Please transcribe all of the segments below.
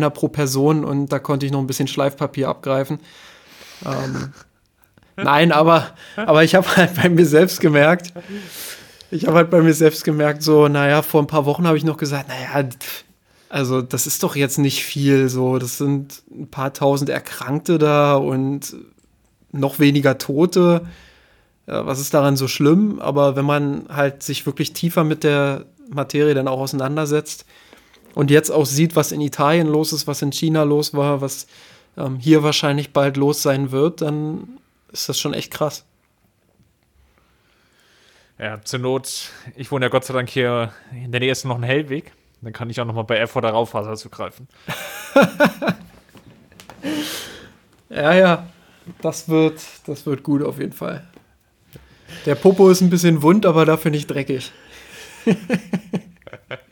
einer pro Person und da konnte ich noch ein bisschen Schleifpapier abgreifen. Ähm, nein, aber, aber ich habe halt bei mir selbst gemerkt, ich habe halt bei mir selbst gemerkt, so, naja, vor ein paar Wochen habe ich noch gesagt, naja, also das ist doch jetzt nicht viel, so, das sind ein paar tausend Erkrankte da und noch weniger Tote. Ja, was ist daran so schlimm? Aber wenn man halt sich wirklich tiefer mit der Materie dann auch auseinandersetzt und jetzt auch sieht, was in Italien los ist, was in China los war, was ähm, hier wahrscheinlich bald los sein wird, dann ist das schon echt krass. Ja, zur Not, ich wohne ja Gott sei Dank hier in der Nähe ist noch ein Hellweg. Dann kann ich auch noch mal bei Erfurt der Raufaser zugreifen. ja, ja, das wird, das wird gut auf jeden Fall. Der Popo ist ein bisschen wund, aber dafür nicht dreckig.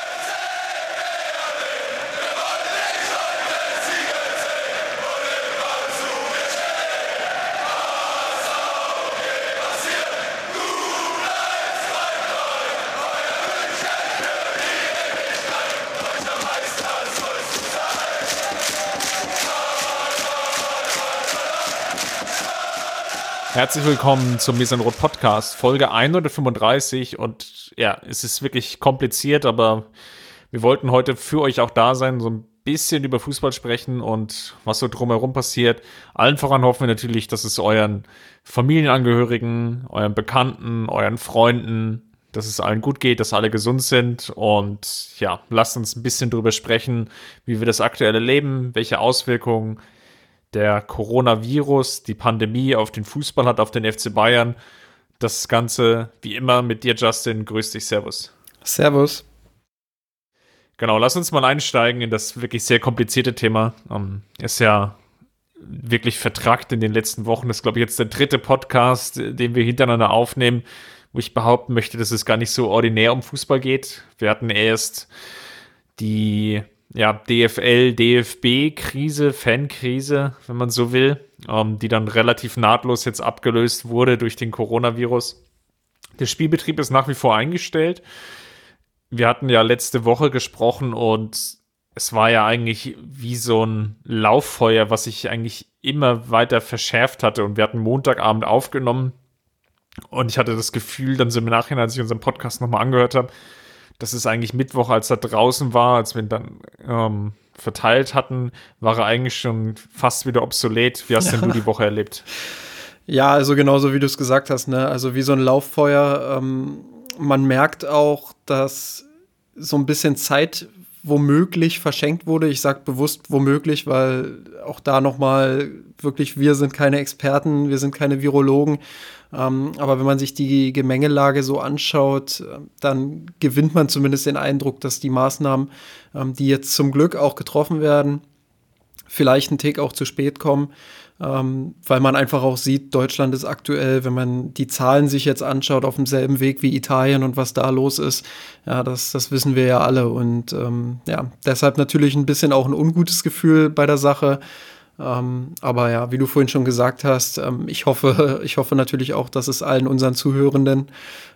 Herzlich willkommen zum Mesanrot Podcast, Folge 135. Und ja, es ist wirklich kompliziert, aber wir wollten heute für euch auch da sein, so ein bisschen über Fußball sprechen und was so drumherum passiert. Allen voran hoffen wir natürlich, dass es euren Familienangehörigen, euren Bekannten, euren Freunden, dass es allen gut geht, dass alle gesund sind. Und ja, lasst uns ein bisschen drüber sprechen, wie wir das aktuelle Leben, welche Auswirkungen der Coronavirus, die Pandemie auf den Fußball hat, auf den FC Bayern. Das Ganze wie immer mit dir, Justin. Grüß dich, Servus. Servus. Genau, lass uns mal einsteigen in das wirklich sehr komplizierte Thema. Ähm, ist ja wirklich vertrackt in den letzten Wochen. Das ist, glaube ich, jetzt der dritte Podcast, den wir hintereinander aufnehmen, wo ich behaupten möchte, dass es gar nicht so ordinär um Fußball geht. Wir hatten erst die ja, DFL, DFB-Krise, Fan-Krise, wenn man so will, ähm, die dann relativ nahtlos jetzt abgelöst wurde durch den Coronavirus. Der Spielbetrieb ist nach wie vor eingestellt. Wir hatten ja letzte Woche gesprochen und es war ja eigentlich wie so ein Lauffeuer, was sich eigentlich immer weiter verschärft hatte. Und wir hatten Montagabend aufgenommen und ich hatte das Gefühl, dann so im Nachhinein, als ich unseren Podcast nochmal angehört habe, das ist eigentlich Mittwoch, als er draußen war, als wir ihn dann ähm, verteilt hatten, war er eigentlich schon fast wieder obsolet. Wie hast ja. denn du die Woche erlebt? Ja, also genauso wie du es gesagt hast, ne? Also wie so ein Lauffeuer. Ähm, man merkt auch, dass so ein bisschen Zeit womöglich verschenkt wurde. Ich sage bewusst womöglich, weil auch da nochmal wirklich, wir sind keine Experten, wir sind keine Virologen ähm, aber wenn man sich die Gemengelage so anschaut, äh, dann gewinnt man zumindest den Eindruck, dass die Maßnahmen, ähm, die jetzt zum Glück auch getroffen werden, vielleicht einen Tick auch zu spät kommen, ähm, weil man einfach auch sieht, Deutschland ist aktuell, wenn man die Zahlen sich jetzt anschaut, auf demselben Weg wie Italien und was da los ist. Ja, das, das wissen wir ja alle. Und ähm, ja, deshalb natürlich ein bisschen auch ein ungutes Gefühl bei der Sache. Ähm, aber ja, wie du vorhin schon gesagt hast, ähm, ich hoffe, ich hoffe natürlich auch, dass es allen unseren Zuhörenden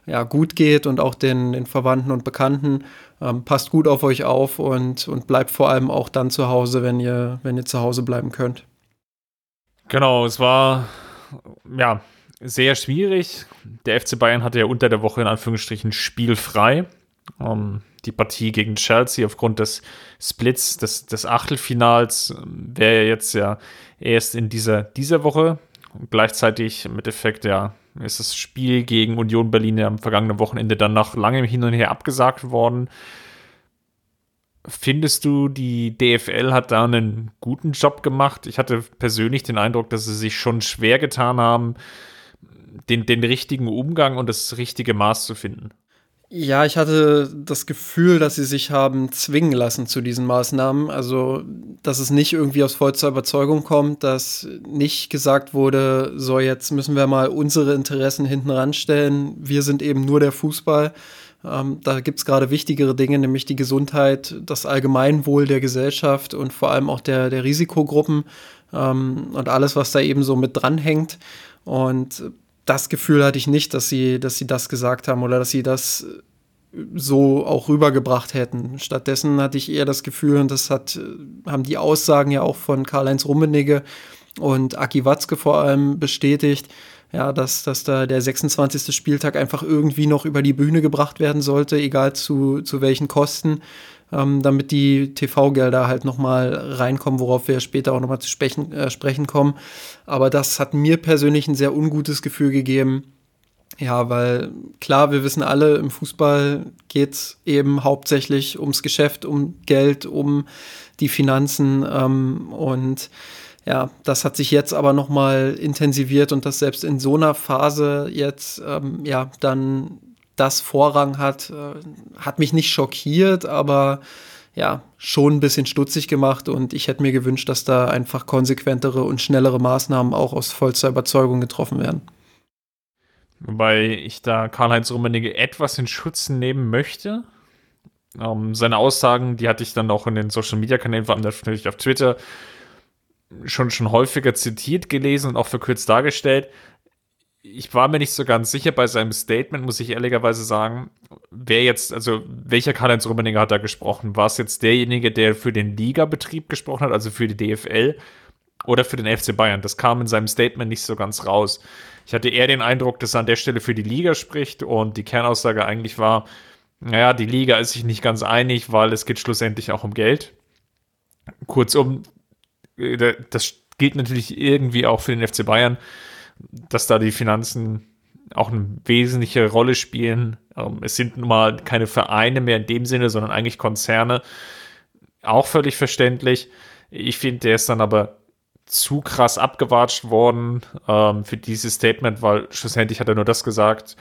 ja gut geht und auch den, den Verwandten und Bekannten. Ähm, passt gut auf euch auf und, und bleibt vor allem auch dann zu Hause, wenn ihr, wenn ihr zu Hause bleiben könnt. Genau, es war ja sehr schwierig. Der FC Bayern hatte ja unter der Woche in Anführungsstrichen spielfrei. Um, die Partie gegen Chelsea aufgrund des Splits des, des Achtelfinals ähm, wäre ja jetzt ja erst in dieser, dieser Woche. Und gleichzeitig im Endeffekt ja ist das Spiel gegen Union Berlin ja am vergangenen Wochenende dann nach langem Hin und Her abgesagt worden. Findest du, die DFL hat da einen guten Job gemacht? Ich hatte persönlich den Eindruck, dass sie sich schon schwer getan haben, den, den richtigen Umgang und das richtige Maß zu finden. Ja, ich hatte das Gefühl, dass sie sich haben zwingen lassen zu diesen Maßnahmen. Also, dass es nicht irgendwie aus vollster Überzeugung kommt, dass nicht gesagt wurde, so jetzt müssen wir mal unsere Interessen hinten ranstellen. Wir sind eben nur der Fußball. Ähm, da gibt es gerade wichtigere Dinge, nämlich die Gesundheit, das Allgemeinwohl der Gesellschaft und vor allem auch der, der Risikogruppen ähm, und alles, was da eben so mit dranhängt. Und das Gefühl hatte ich nicht, dass sie, dass sie das gesagt haben oder dass sie das so auch rübergebracht hätten. Stattdessen hatte ich eher das Gefühl, und das hat, haben die Aussagen ja auch von Karl-Heinz Rummenigge und Aki Watzke vor allem bestätigt, ja, dass, dass da der 26. Spieltag einfach irgendwie noch über die Bühne gebracht werden sollte, egal zu, zu welchen Kosten, ähm, damit die TV-Gelder halt nochmal reinkommen, worauf wir später auch nochmal zu sprechen, äh, sprechen kommen. Aber das hat mir persönlich ein sehr ungutes Gefühl gegeben, ja, weil klar, wir wissen alle, im Fußball geht es eben hauptsächlich ums Geschäft, um Geld, um die Finanzen ähm, und ja, das hat sich jetzt aber noch mal intensiviert und das selbst in so einer Phase jetzt ähm, ja dann das Vorrang hat, äh, hat mich nicht schockiert, aber ja, schon ein bisschen stutzig gemacht und ich hätte mir gewünscht, dass da einfach konsequentere und schnellere Maßnahmen auch aus vollster Überzeugung getroffen werden. Wobei ich da Karl-Heinz Rummenigge etwas in Schutz nehmen möchte. Ähm, seine Aussagen, die hatte ich dann auch in den Social-Media-Kanälen, vor allem natürlich auf Twitter, schon, schon häufiger zitiert gelesen und auch verkürzt dargestellt. Ich war mir nicht so ganz sicher bei seinem Statement, muss ich ehrlicherweise sagen, wer jetzt, also welcher Karl-Heinz Rummenigge hat da gesprochen? War es jetzt derjenige, der für den Ligabetrieb gesprochen hat, also für die DFL oder für den FC Bayern? Das kam in seinem Statement nicht so ganz raus. Ich hatte eher den Eindruck, dass er an der Stelle für die Liga spricht und die Kernaussage eigentlich war, naja, die Liga ist sich nicht ganz einig, weil es geht schlussendlich auch um Geld. Kurzum, äh, das gilt natürlich irgendwie auch für den FC Bayern, dass da die Finanzen auch eine wesentliche Rolle spielen. Ähm, es sind nun mal keine Vereine mehr in dem Sinne, sondern eigentlich Konzerne. Auch völlig verständlich. Ich finde, der ist dann aber zu krass abgewatscht worden ähm, für dieses Statement, weil schlussendlich hat er nur das gesagt,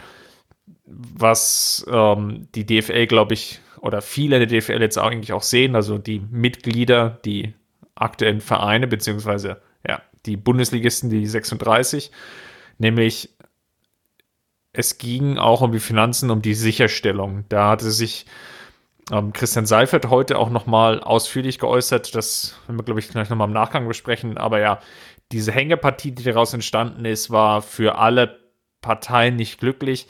was ähm, die DFL, glaube ich, oder viele der DFL jetzt eigentlich auch sehen, also die Mitglieder, die aktuellen Vereine, beziehungsweise ja, die Bundesligisten, die 36, nämlich es ging auch um die Finanzen, um die Sicherstellung. Da hatte sich ähm, Christian Seifert heute auch nochmal ausführlich geäußert. Das werden wir, glaube ich, gleich nochmal im Nachgang besprechen. Aber ja, diese Hängepartie, die daraus entstanden ist, war für alle Parteien nicht glücklich.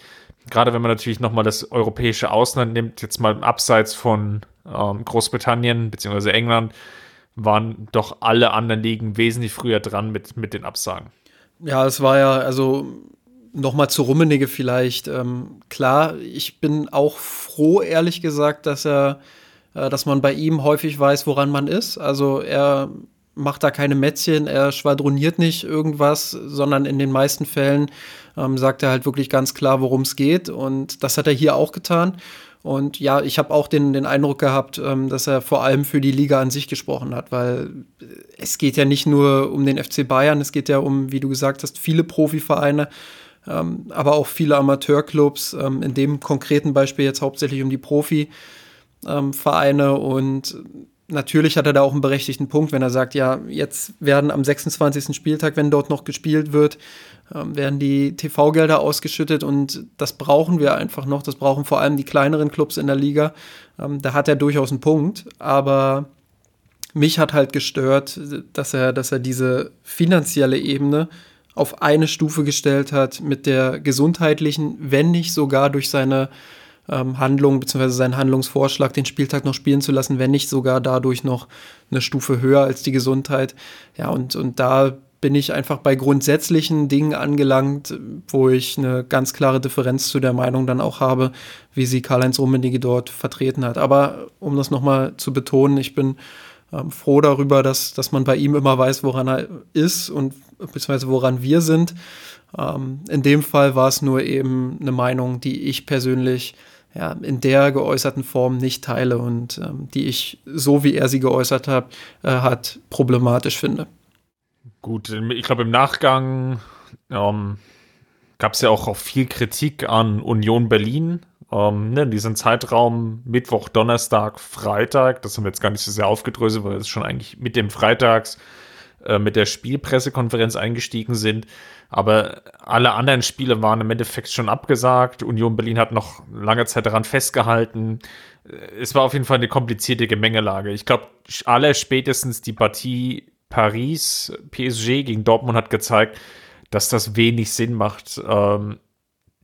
Gerade wenn man natürlich nochmal das europäische Ausland nimmt, jetzt mal abseits von ähm, Großbritannien bzw. England, waren doch alle anderen Ligen wesentlich früher dran mit, mit den Absagen. Ja, es war ja, also Nochmal zu Rummenigge vielleicht. Ähm, klar, ich bin auch froh, ehrlich gesagt, dass er, äh, dass man bei ihm häufig weiß, woran man ist. Also er macht da keine Mätzchen, er schwadroniert nicht irgendwas, sondern in den meisten Fällen ähm, sagt er halt wirklich ganz klar, worum es geht. Und das hat er hier auch getan. Und ja, ich habe auch den, den Eindruck gehabt, ähm, dass er vor allem für die Liga an sich gesprochen hat, weil es geht ja nicht nur um den FC Bayern, es geht ja um, wie du gesagt hast, viele Profivereine ähm, aber auch viele Amateurclubs, ähm, in dem konkreten Beispiel jetzt hauptsächlich um die Profi-Vereine ähm, und natürlich hat er da auch einen berechtigten Punkt, wenn er sagt, ja, jetzt werden am 26. Spieltag, wenn dort noch gespielt wird, ähm, werden die TV-Gelder ausgeschüttet und das brauchen wir einfach noch. Das brauchen vor allem die kleineren Clubs in der Liga. Ähm, da hat er durchaus einen Punkt, aber mich hat halt gestört, dass er, dass er diese finanzielle Ebene auf eine Stufe gestellt hat mit der gesundheitlichen, wenn nicht sogar durch seine ähm, Handlung bzw. seinen Handlungsvorschlag, den Spieltag noch spielen zu lassen, wenn nicht sogar dadurch noch eine Stufe höher als die Gesundheit. Ja, und, und da bin ich einfach bei grundsätzlichen Dingen angelangt, wo ich eine ganz klare Differenz zu der Meinung dann auch habe, wie sie Karl-Heinz Rummenigge dort vertreten hat. Aber um das nochmal zu betonen, ich bin ähm, froh darüber, dass, dass man bei ihm immer weiß, woran er ist und beziehungsweise woran wir sind. Ähm, in dem Fall war es nur eben eine Meinung, die ich persönlich ja, in der geäußerten Form nicht teile und ähm, die ich, so wie er sie geäußert hat, äh, hat problematisch finde. Gut, ich glaube, im Nachgang ähm, gab es ja auch viel Kritik an Union Berlin. Ähm, ne, diesen Zeitraum Mittwoch, Donnerstag, Freitag, das haben wir jetzt gar nicht so sehr aufgedröselt, weil es schon eigentlich mit dem Freitags äh, mit der Spielpressekonferenz eingestiegen sind. Aber alle anderen Spiele waren im Endeffekt schon abgesagt. Union Berlin hat noch lange Zeit daran festgehalten. Es war auf jeden Fall eine komplizierte Gemengelage. Ich glaube, alle spätestens die Partie Paris, PSG gegen Dortmund hat gezeigt, dass das wenig Sinn macht, ähm,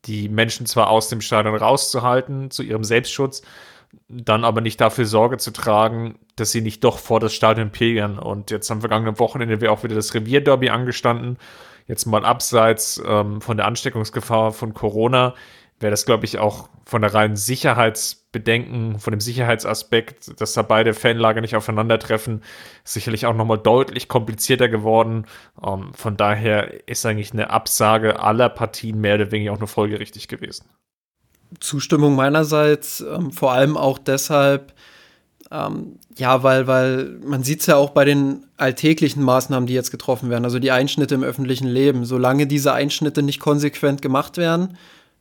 die Menschen zwar aus dem Stadion rauszuhalten zu ihrem Selbstschutz, dann aber nicht dafür Sorge zu tragen, dass sie nicht doch vor das Stadion pilgern. Und jetzt am vergangenen Wochenende wäre auch wieder das Revierderby angestanden. Jetzt mal abseits ähm, von der Ansteckungsgefahr von Corona wäre das, glaube ich, auch von der reinen Sicherheitsbedenken, von dem Sicherheitsaspekt, dass da beide Fanlager nicht aufeinandertreffen, sicherlich auch nochmal deutlich komplizierter geworden. Ähm, von daher ist eigentlich eine Absage aller Partien mehr oder weniger auch nur folgerichtig gewesen. Zustimmung meinerseits, ähm, vor allem auch deshalb, ähm, ja, weil, weil man sieht es ja auch bei den alltäglichen Maßnahmen, die jetzt getroffen werden, also die Einschnitte im öffentlichen Leben. Solange diese Einschnitte nicht konsequent gemacht werden,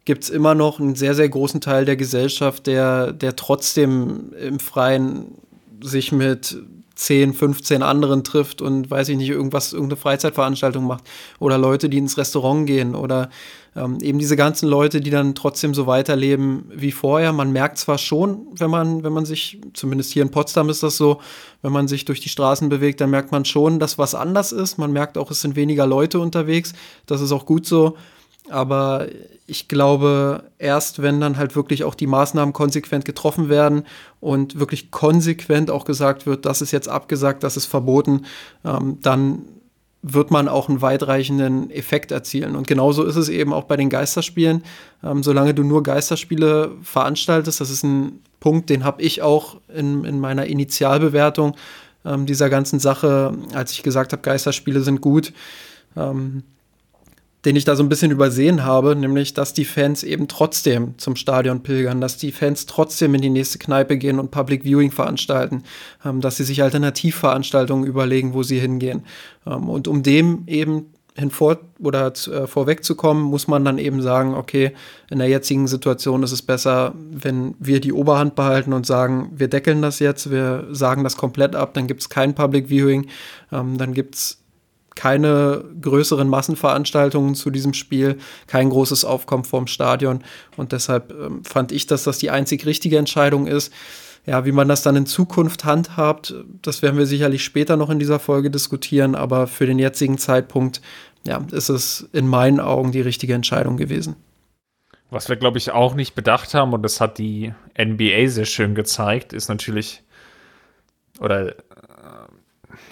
gibt es immer noch einen sehr, sehr großen Teil der Gesellschaft, der, der trotzdem im Freien sich mit 10, 15 anderen trifft und weiß ich nicht, irgendwas, irgendeine Freizeitveranstaltung macht. Oder Leute, die ins Restaurant gehen oder ähm, eben diese ganzen Leute, die dann trotzdem so weiterleben wie vorher. Man merkt zwar schon, wenn man, wenn man sich, zumindest hier in Potsdam ist das so, wenn man sich durch die Straßen bewegt, dann merkt man schon, dass was anders ist. Man merkt auch, es sind weniger Leute unterwegs. Das ist auch gut so. Aber ich glaube, erst wenn dann halt wirklich auch die Maßnahmen konsequent getroffen werden und wirklich konsequent auch gesagt wird, das ist jetzt abgesagt, das ist verboten, ähm, dann wird man auch einen weitreichenden Effekt erzielen. Und genauso ist es eben auch bei den Geisterspielen. Ähm, solange du nur Geisterspiele veranstaltest, das ist ein Punkt, den habe ich auch in, in meiner Initialbewertung ähm, dieser ganzen Sache, als ich gesagt habe, Geisterspiele sind gut, ähm, den ich da so ein bisschen übersehen habe, nämlich, dass die Fans eben trotzdem zum Stadion pilgern, dass die Fans trotzdem in die nächste Kneipe gehen und Public Viewing veranstalten, ähm, dass sie sich Alternativveranstaltungen überlegen, wo sie hingehen. Ähm, und um dem eben hinvor oder äh, vorwegzukommen, muss man dann eben sagen, okay, in der jetzigen Situation ist es besser, wenn wir die Oberhand behalten und sagen, wir deckeln das jetzt, wir sagen das komplett ab, dann gibt es kein Public Viewing, ähm, dann gibt es keine größeren Massenveranstaltungen zu diesem Spiel, kein großes Aufkommen vorm Stadion. Und deshalb ähm, fand ich, dass das die einzig richtige Entscheidung ist. Ja, wie man das dann in Zukunft handhabt, das werden wir sicherlich später noch in dieser Folge diskutieren, aber für den jetzigen Zeitpunkt, ja, ist es in meinen Augen die richtige Entscheidung gewesen. Was wir, glaube ich, auch nicht bedacht haben, und das hat die NBA sehr schön gezeigt, ist natürlich, oder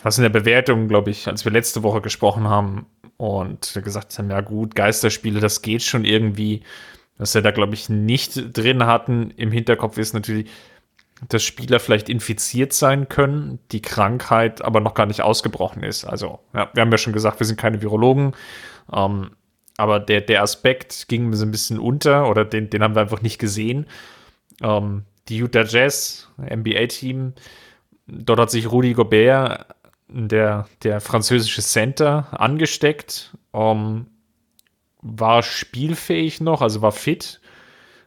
was in der Bewertung, glaube ich, als wir letzte Woche gesprochen haben und gesagt haben, ja gut, Geisterspiele, das geht schon irgendwie. Was wir da, glaube ich, nicht drin hatten im Hinterkopf ist natürlich, dass Spieler vielleicht infiziert sein können, die Krankheit aber noch gar nicht ausgebrochen ist. Also, ja, wir haben ja schon gesagt, wir sind keine Virologen, ähm, aber der, der Aspekt ging mir so ein bisschen unter oder den, den haben wir einfach nicht gesehen. Ähm, die Utah Jazz, NBA-Team, dort hat sich Rudy Gobert der, der französische Center angesteckt, um, war spielfähig noch, also war fit,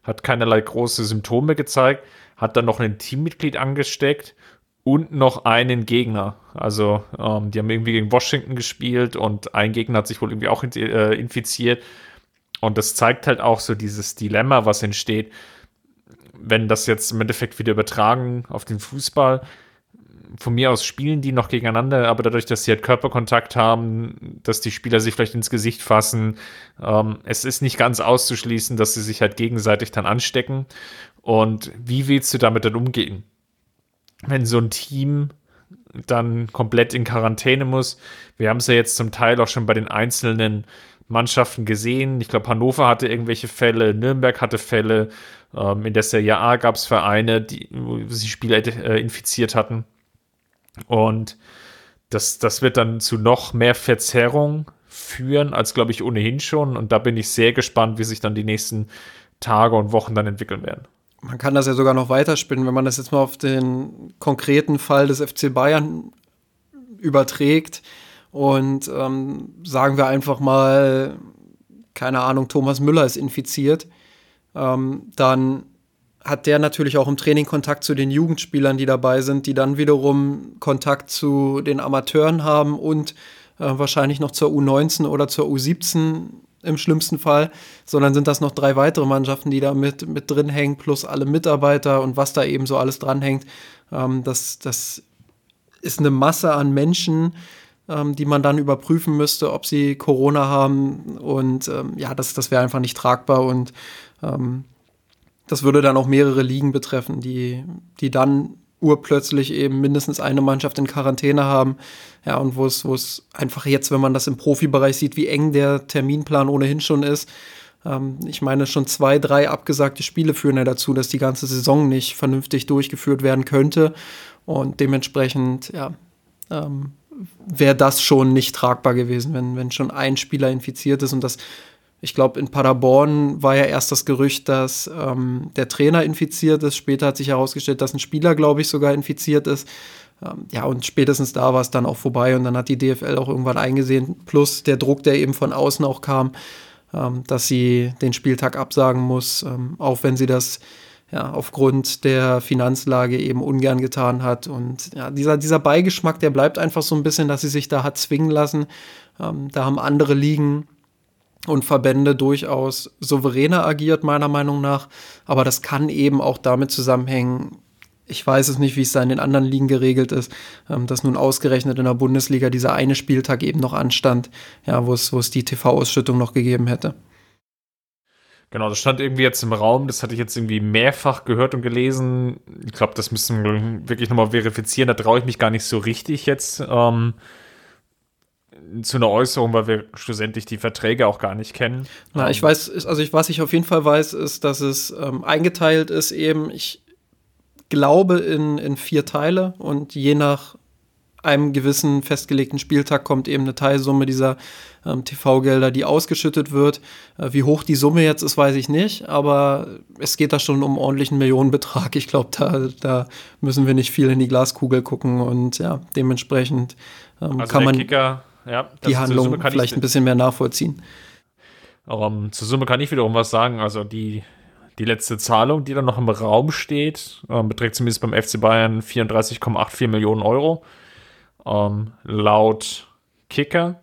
hat keinerlei große Symptome gezeigt, hat dann noch ein Teammitglied angesteckt und noch einen Gegner. Also ähm, die haben irgendwie gegen Washington gespielt und ein Gegner hat sich wohl irgendwie auch äh, infiziert. Und das zeigt halt auch so dieses Dilemma, was entsteht, wenn das jetzt im Endeffekt wieder übertragen auf den Fußball von mir aus spielen die noch gegeneinander, aber dadurch, dass sie halt Körperkontakt haben, dass die Spieler sich vielleicht ins Gesicht fassen, ähm, es ist nicht ganz auszuschließen, dass sie sich halt gegenseitig dann anstecken. Und wie willst du damit dann umgehen? Wenn so ein Team dann komplett in Quarantäne muss. Wir haben es ja jetzt zum Teil auch schon bei den einzelnen Mannschaften gesehen. Ich glaube, Hannover hatte irgendwelche Fälle, Nürnberg hatte Fälle. Ähm, in der Serie A gab es Vereine, die sich Spieler äh, infiziert hatten. Und das, das wird dann zu noch mehr Verzerrung führen, als glaube ich ohnehin schon. Und da bin ich sehr gespannt, wie sich dann die nächsten Tage und Wochen dann entwickeln werden. Man kann das ja sogar noch weiterspinnen, wenn man das jetzt mal auf den konkreten Fall des FC Bayern überträgt. Und ähm, sagen wir einfach mal, keine Ahnung, Thomas Müller ist infiziert, ähm, dann hat der natürlich auch im Training Kontakt zu den Jugendspielern, die dabei sind, die dann wiederum Kontakt zu den Amateuren haben und äh, wahrscheinlich noch zur U19 oder zur U17 im schlimmsten Fall, sondern sind das noch drei weitere Mannschaften, die da mit, mit drin hängen, plus alle Mitarbeiter und was da eben so alles dranhängt. Ähm, das, das ist eine Masse an Menschen, ähm, die man dann überprüfen müsste, ob sie Corona haben. Und ähm, ja, das, das wäre einfach nicht tragbar und ähm, das würde dann auch mehrere Ligen betreffen, die, die dann urplötzlich eben mindestens eine Mannschaft in Quarantäne haben. Ja, und wo es, wo es einfach jetzt, wenn man das im Profibereich sieht, wie eng der Terminplan ohnehin schon ist. Ähm, ich meine, schon zwei, drei abgesagte Spiele führen ja dazu, dass die ganze Saison nicht vernünftig durchgeführt werden könnte. Und dementsprechend, ja, ähm, wäre das schon nicht tragbar gewesen, wenn, wenn schon ein Spieler infiziert ist und das ich glaube, in Paderborn war ja erst das Gerücht, dass ähm, der Trainer infiziert ist. Später hat sich herausgestellt, dass ein Spieler, glaube ich, sogar infiziert ist. Ähm, ja, und spätestens da war es dann auch vorbei und dann hat die DFL auch irgendwann eingesehen, plus der Druck, der eben von außen auch kam, ähm, dass sie den Spieltag absagen muss, ähm, auch wenn sie das ja, aufgrund der Finanzlage eben ungern getan hat. Und ja, dieser, dieser Beigeschmack, der bleibt einfach so ein bisschen, dass sie sich da hat zwingen lassen. Ähm, da haben andere Ligen und Verbände durchaus souveräner agiert, meiner Meinung nach. Aber das kann eben auch damit zusammenhängen, ich weiß es nicht, wie es da in den anderen Ligen geregelt ist, ähm, dass nun ausgerechnet in der Bundesliga dieser eine Spieltag eben noch anstand, ja, wo es, wo es die TV-Ausschüttung noch gegeben hätte. Genau, das stand irgendwie jetzt im Raum, das hatte ich jetzt irgendwie mehrfach gehört und gelesen. Ich glaube, das müssen wir wirklich nochmal verifizieren, da traue ich mich gar nicht so richtig jetzt. Ähm, zu einer Äußerung, weil wir schlussendlich die Verträge auch gar nicht kennen. Na, ich ähm, weiß, also ich, was ich auf jeden Fall weiß, ist, dass es ähm, eingeteilt ist eben, ich glaube, in, in vier Teile und je nach einem gewissen festgelegten Spieltag kommt eben eine Teilsumme dieser ähm, TV-Gelder, die ausgeschüttet wird. Äh, wie hoch die Summe jetzt ist, weiß ich nicht, aber es geht da schon um ordentlichen Millionenbetrag. Ich glaube, da, da müssen wir nicht viel in die Glaskugel gucken und ja, dementsprechend ähm, also kann man. Kicker ja, die Handlung vielleicht ein bisschen mehr nachvollziehen. Um, zur Summe kann ich wiederum was sagen. Also die, die letzte Zahlung, die dann noch im Raum steht, ähm, beträgt zumindest beim FC Bayern 34,84 Millionen Euro. Ähm, laut Kicker.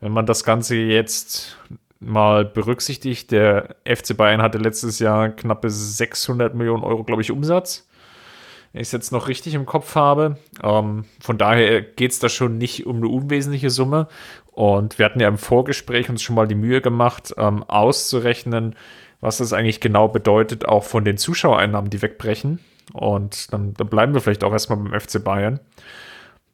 Wenn man das Ganze jetzt mal berücksichtigt, der FC Bayern hatte letztes Jahr knappe 600 Millionen Euro, glaube ich, Umsatz wenn ich es jetzt noch richtig im Kopf habe. Ähm, von daher geht es da schon nicht um eine unwesentliche Summe. Und wir hatten ja im Vorgespräch uns schon mal die Mühe gemacht, ähm, auszurechnen, was das eigentlich genau bedeutet, auch von den Zuschauereinnahmen, die wegbrechen. Und dann, dann bleiben wir vielleicht auch erstmal beim FC Bayern.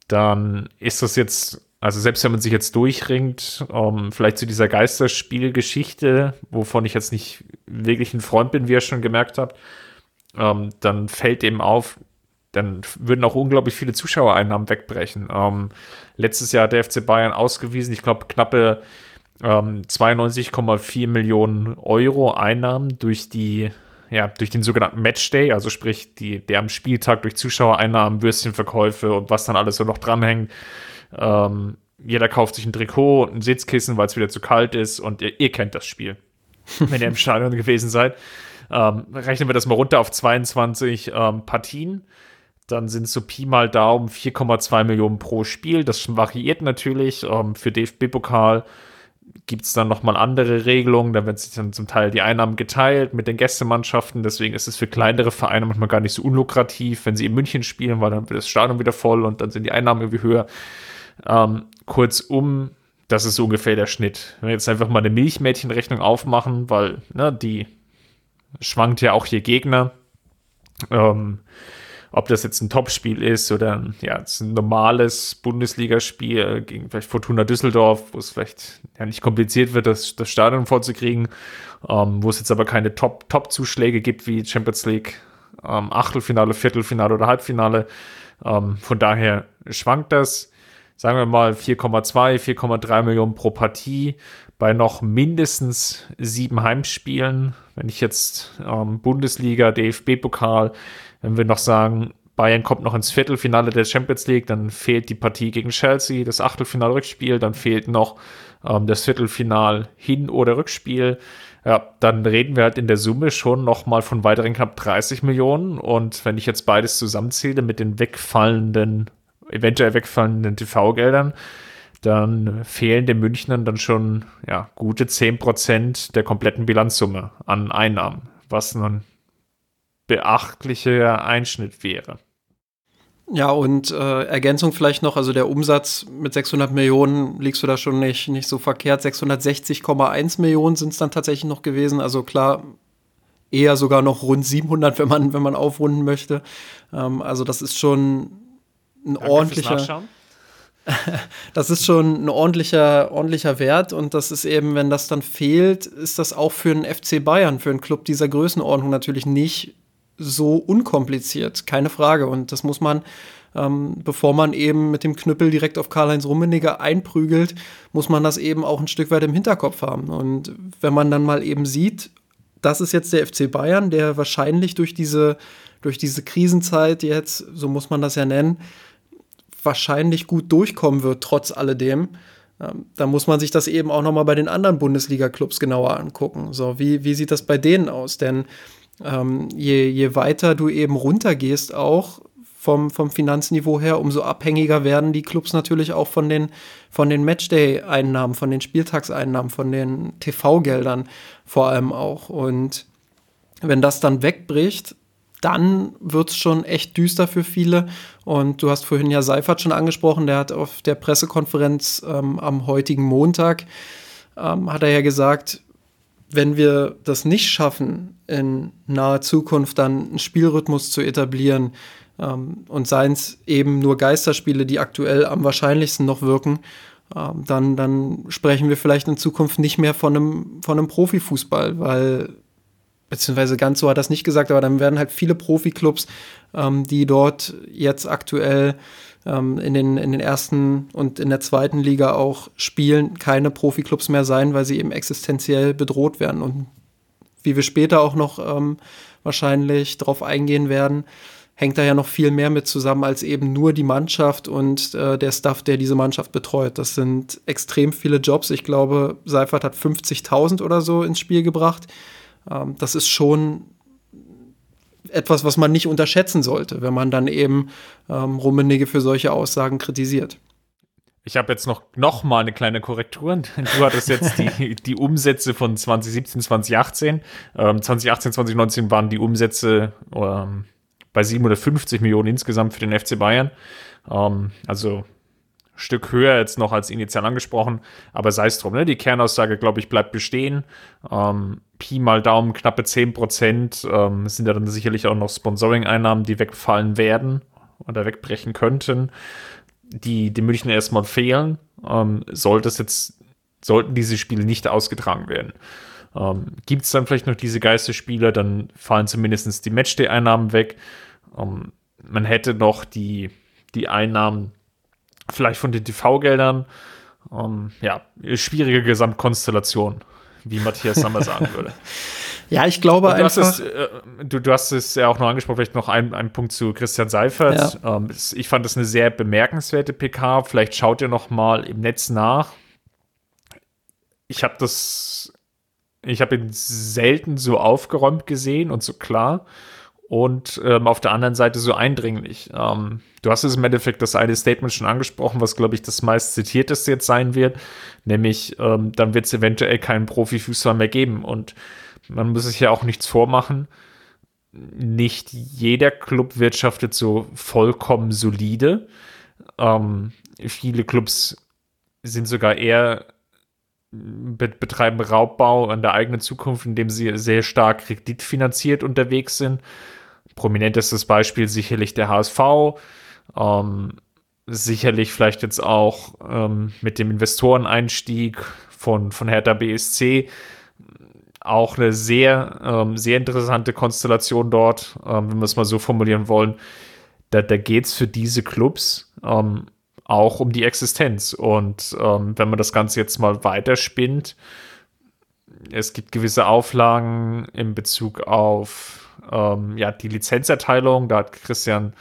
Dann ist das jetzt also selbst wenn man sich jetzt durchringt, um, ähm, vielleicht zu dieser Geisterspielgeschichte, wovon ich jetzt nicht wirklich ein Freund bin, wie ihr schon gemerkt habt, ähm, dann fällt eben auf, dann würden auch unglaublich viele Zuschauereinnahmen wegbrechen. Ähm, letztes Jahr hat der FC Bayern ausgewiesen, ich glaube, knappe ähm, 92,4 Millionen Euro Einnahmen durch die ja, durch den sogenannten Matchday, also sprich, die, der am Spieltag durch Zuschauereinnahmen, Würstchenverkäufe und was dann alles so noch dranhängt. Ähm, jeder kauft sich ein Trikot, ein Sitzkissen, weil es wieder zu kalt ist und ihr, ihr kennt das Spiel, wenn ihr im Stadion gewesen seid. Ähm, rechnen wir das mal runter auf 22 ähm, Partien. Dann sind so Pi mal Daumen 4,2 Millionen pro Spiel. Das variiert natürlich. Ähm, für DFB-Pokal gibt es dann nochmal andere Regelungen. Da werden sich dann zum Teil die Einnahmen geteilt mit den Gästemannschaften. Deswegen ist es für kleinere Vereine manchmal gar nicht so unlukrativ, wenn sie in München spielen, weil dann wird das Stadion wieder voll und dann sind die Einnahmen irgendwie höher. Ähm, kurzum, das ist so ungefähr der Schnitt. Wenn wir jetzt einfach mal eine Milchmädchenrechnung aufmachen, weil ne, die schwankt ja auch je Gegner. Ähm, ob das jetzt ein Topspiel ist oder ja, ein normales Bundesligaspiel gegen vielleicht Fortuna Düsseldorf, wo es vielleicht ja nicht kompliziert wird, das, das Stadion vorzukriegen, ähm, wo es jetzt aber keine Top-Zuschläge gibt wie Champions League, ähm, Achtelfinale, Viertelfinale oder Halbfinale. Ähm, von daher schwankt das. Sagen wir mal 4,2, 4,3 Millionen pro Partie bei noch mindestens sieben Heimspielen. Wenn ich jetzt ähm, Bundesliga, DFB-Pokal, wenn wir noch sagen, Bayern kommt noch ins Viertelfinale der Champions League, dann fehlt die Partie gegen Chelsea, das Achtelfinal-Rückspiel, dann fehlt noch ähm, das Viertelfinal Hin- oder Rückspiel. Ja, dann reden wir halt in der Summe schon noch mal von weiteren knapp 30 Millionen. Und wenn ich jetzt beides zusammenzähle mit den wegfallenden, eventuell wegfallenden TV-Geldern, dann fehlen den Münchnern dann schon ja, gute 10% der kompletten Bilanzsumme an Einnahmen, was ein beachtlicher Einschnitt wäre. Ja, und äh, Ergänzung vielleicht noch, also der Umsatz mit 600 Millionen liegst du da schon nicht, nicht so verkehrt. 660,1 Millionen sind es dann tatsächlich noch gewesen. Also klar, eher sogar noch rund 700, wenn man, wenn man aufrunden möchte. Ähm, also das ist schon ein Danke ordentlicher. das ist schon ein ordentlicher, ordentlicher Wert und das ist eben, wenn das dann fehlt, ist das auch für einen FC Bayern, für einen Club dieser Größenordnung natürlich nicht so unkompliziert, keine Frage. Und das muss man, ähm, bevor man eben mit dem Knüppel direkt auf Karl-Heinz Rummeniger einprügelt, muss man das eben auch ein Stück weit im Hinterkopf haben. Und wenn man dann mal eben sieht, das ist jetzt der FC Bayern, der wahrscheinlich durch diese, durch diese Krisenzeit jetzt, so muss man das ja nennen, wahrscheinlich gut durchkommen wird, trotz alledem. Ähm, da muss man sich das eben auch noch mal bei den anderen Bundesliga-Clubs genauer angucken. So, wie, wie sieht das bei denen aus? Denn ähm, je, je weiter du eben runtergehst, auch vom, vom Finanzniveau her, umso abhängiger werden die Clubs natürlich auch von den, von den Matchday-Einnahmen, von den Spieltagseinnahmen, von den TV-Geldern vor allem auch. Und wenn das dann wegbricht, dann wird es schon echt düster für viele. Und du hast vorhin ja Seifert schon angesprochen, der hat auf der Pressekonferenz ähm, am heutigen Montag, ähm, hat er ja gesagt, wenn wir das nicht schaffen, in naher Zukunft dann einen Spielrhythmus zu etablieren ähm, und seien es eben nur Geisterspiele, die aktuell am wahrscheinlichsten noch wirken, ähm, dann, dann sprechen wir vielleicht in Zukunft nicht mehr von einem, von einem Profifußball, weil, beziehungsweise ganz so hat er das nicht gesagt, aber dann werden halt viele Profiklubs, ähm, die dort jetzt aktuell ähm, in, den, in den ersten und in der zweiten Liga auch spielen, keine Profiklubs mehr sein, weil sie eben existenziell bedroht werden. Und wie wir später auch noch ähm, wahrscheinlich darauf eingehen werden, hängt da ja noch viel mehr mit zusammen als eben nur die Mannschaft und äh, der Staff, der diese Mannschaft betreut. Das sind extrem viele Jobs. Ich glaube, Seifert hat 50.000 oder so ins Spiel gebracht. Ähm, das ist schon etwas, was man nicht unterschätzen sollte, wenn man dann eben ähm, Rummenigge für solche Aussagen kritisiert. Ich habe jetzt noch, noch mal eine kleine Korrektur. Du hattest jetzt die, die Umsätze von 2017, 2018. Ähm, 2018, 2019 waren die Umsätze ähm, bei 750 Millionen insgesamt für den FC Bayern. Ähm, also Stück höher jetzt noch als initial angesprochen, aber sei es drum. Ne? Die Kernaussage, glaube ich, bleibt bestehen. Ähm, Pi mal Daumen, knappe 10 Prozent ähm, sind ja dann sicherlich auch noch Sponsoring-Einnahmen, die wegfallen werden oder wegbrechen könnten, die den München erstmal fehlen. Ähm, sollte es jetzt, sollten diese Spiele nicht ausgetragen werden. Ähm, Gibt es dann vielleicht noch diese Geisterspiele, dann fallen zumindest die Matchday-Einnahmen weg. Ähm, man hätte noch die, die Einnahmen vielleicht von den TV-Geldern. Um, ja, schwierige Gesamtkonstellation, wie Matthias Sammer sagen würde. Ja, ich glaube du einfach. Hast es, äh, du, du, hast es ja auch noch angesprochen, vielleicht noch ein, ein Punkt zu Christian Seifert. Ja. Ähm, ich fand das eine sehr bemerkenswerte PK. Vielleicht schaut ihr noch mal im Netz nach. Ich habe das, ich habe ihn selten so aufgeräumt gesehen und so klar und ähm, auf der anderen Seite so eindringlich. Ähm, du hast es im Endeffekt das eine Statement schon angesprochen, was, glaube ich, das meist zitierteste jetzt sein wird, nämlich ähm, dann wird es eventuell keinen Profifußball mehr geben und man muss sich ja auch nichts vormachen. Nicht jeder Club wirtschaftet so vollkommen solide. Ähm, viele Clubs sind sogar eher betreiben Raubbau an der eigenen Zukunft, indem sie sehr stark kreditfinanziert unterwegs sind. Prominentestes Beispiel sicherlich der HSV. Ähm, sicherlich vielleicht jetzt auch ähm, mit dem Investoreneinstieg von, von Hertha BSC auch eine sehr, ähm, sehr interessante Konstellation dort, ähm, wenn wir es mal so formulieren wollen. Da, da geht es für diese Clubs ähm, auch um die Existenz. Und ähm, wenn man das Ganze jetzt mal weiterspinnt, es gibt gewisse Auflagen in Bezug auf ähm, ja, die Lizenzerteilung. Da hat Christian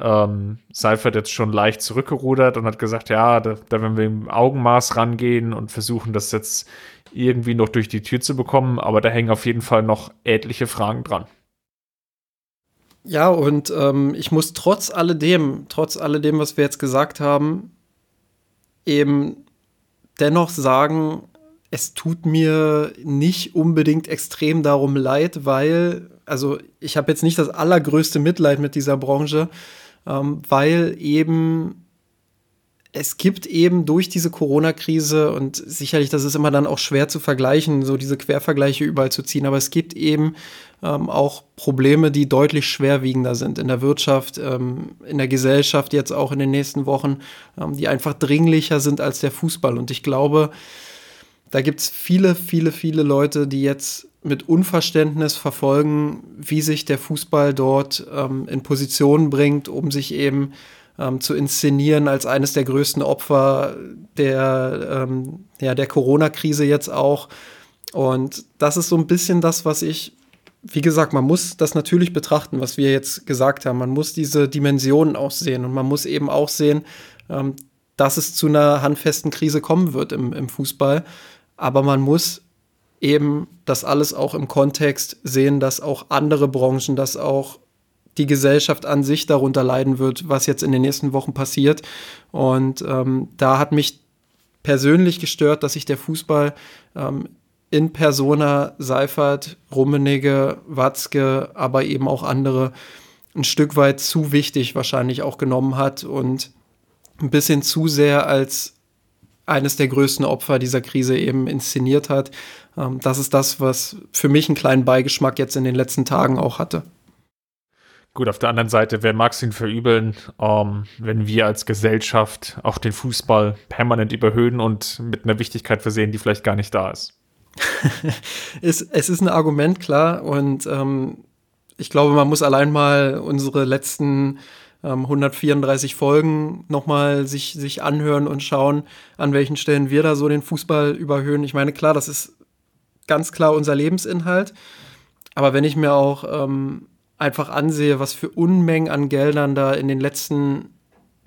ähm, Seifert jetzt schon leicht zurückgerudert und hat gesagt, ja, da, da werden wir im Augenmaß rangehen und versuchen, das jetzt irgendwie noch durch die Tür zu bekommen. Aber da hängen auf jeden Fall noch etliche Fragen dran. Ja, und ähm, ich muss trotz alledem, trotz alledem, was wir jetzt gesagt haben, eben dennoch sagen, es tut mir nicht unbedingt extrem darum leid, weil, also ich habe jetzt nicht das allergrößte Mitleid mit dieser Branche, ähm, weil eben es gibt eben durch diese Corona-Krise und sicherlich, das ist immer dann auch schwer zu vergleichen, so diese Quervergleiche überall zu ziehen, aber es gibt eben ähm, auch Probleme, die deutlich schwerwiegender sind in der Wirtschaft, ähm, in der Gesellschaft jetzt auch in den nächsten Wochen, ähm, die einfach dringlicher sind als der Fußball. Und ich glaube, da gibt es viele, viele, viele Leute, die jetzt mit Unverständnis verfolgen, wie sich der Fußball dort ähm, in Position bringt, um sich eben ähm, zu inszenieren als eines der größten Opfer der, ähm, ja, der Corona-Krise jetzt auch. Und das ist so ein bisschen das, was ich, wie gesagt, man muss das natürlich betrachten, was wir jetzt gesagt haben. Man muss diese Dimensionen auch sehen und man muss eben auch sehen, ähm, dass es zu einer handfesten Krise kommen wird im, im Fußball. Aber man muss eben das alles auch im Kontext sehen, dass auch andere Branchen, dass auch die Gesellschaft an sich darunter leiden wird, was jetzt in den nächsten Wochen passiert. Und ähm, da hat mich persönlich gestört, dass sich der Fußball ähm, in Persona Seifert, Rummenigge, Watzke, aber eben auch andere ein Stück weit zu wichtig wahrscheinlich auch genommen hat und ein bisschen zu sehr als eines der größten Opfer dieser Krise eben inszeniert hat. Ähm, das ist das, was für mich einen kleinen Beigeschmack jetzt in den letzten Tagen auch hatte. Gut, auf der anderen Seite, wer mag es ihn verübeln, ähm, wenn wir als Gesellschaft auch den Fußball permanent überhöhen und mit einer Wichtigkeit versehen, die vielleicht gar nicht da ist. es, es ist ein Argument, klar. Und ähm, ich glaube, man muss allein mal unsere letzten ähm, 134 Folgen nochmal sich, sich anhören und schauen, an welchen Stellen wir da so den Fußball überhöhen. Ich meine, klar, das ist ganz klar unser Lebensinhalt. Aber wenn ich mir auch ähm, einfach ansehe, was für Unmengen an Geldern da in den letzten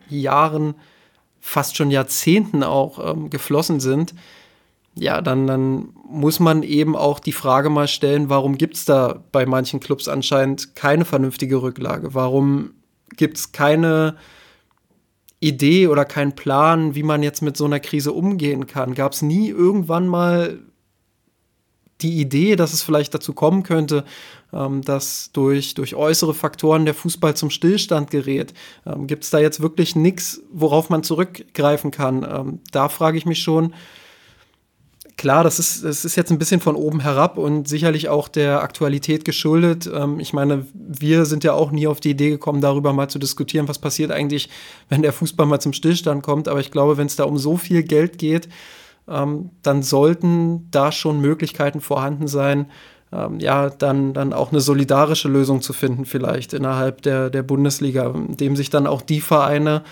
Jahren, fast schon Jahrzehnten auch ähm, geflossen sind, ja, dann, dann muss man eben auch die Frage mal stellen, warum gibt es da bei manchen Clubs anscheinend keine vernünftige Rücklage? Warum gibt es keine Idee oder keinen Plan, wie man jetzt mit so einer Krise umgehen kann? Gab es nie irgendwann mal die Idee, dass es vielleicht dazu kommen könnte, ähm, dass durch, durch äußere Faktoren der Fußball zum Stillstand gerät. Ähm, Gibt es da jetzt wirklich nichts, worauf man zurückgreifen kann? Ähm, da frage ich mich schon. Klar, das ist, das ist jetzt ein bisschen von oben herab und sicherlich auch der Aktualität geschuldet. Ähm, ich meine, wir sind ja auch nie auf die Idee gekommen, darüber mal zu diskutieren, was passiert eigentlich, wenn der Fußball mal zum Stillstand kommt. Aber ich glaube, wenn es da um so viel Geld geht, ähm, dann sollten da schon Möglichkeiten vorhanden sein, ähm, ja, dann, dann auch eine solidarische Lösung zu finden, vielleicht innerhalb der, der Bundesliga, dem sich dann auch die Vereine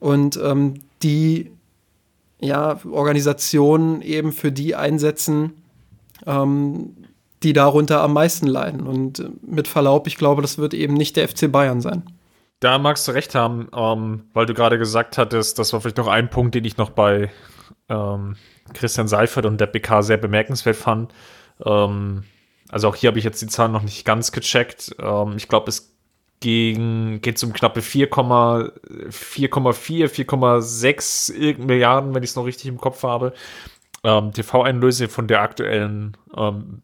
und ähm, die ja, Organisationen eben für die einsetzen, ähm, die darunter am meisten leiden. Und äh, mit Verlaub, ich glaube, das wird eben nicht der FC Bayern sein. Da magst du recht haben, ähm, weil du gerade gesagt hattest, das war vielleicht noch ein Punkt, den ich noch bei ähm, Christian Seifert und der BK sehr bemerkenswert fand. Ähm, also auch hier habe ich jetzt die Zahlen noch nicht ganz gecheckt. Ähm, ich glaube, es gegen, geht um knappe 4,4, 4,6 Milliarden, wenn ich es noch richtig im Kopf habe. Ähm, TV-Einlöse von der aktuellen ähm,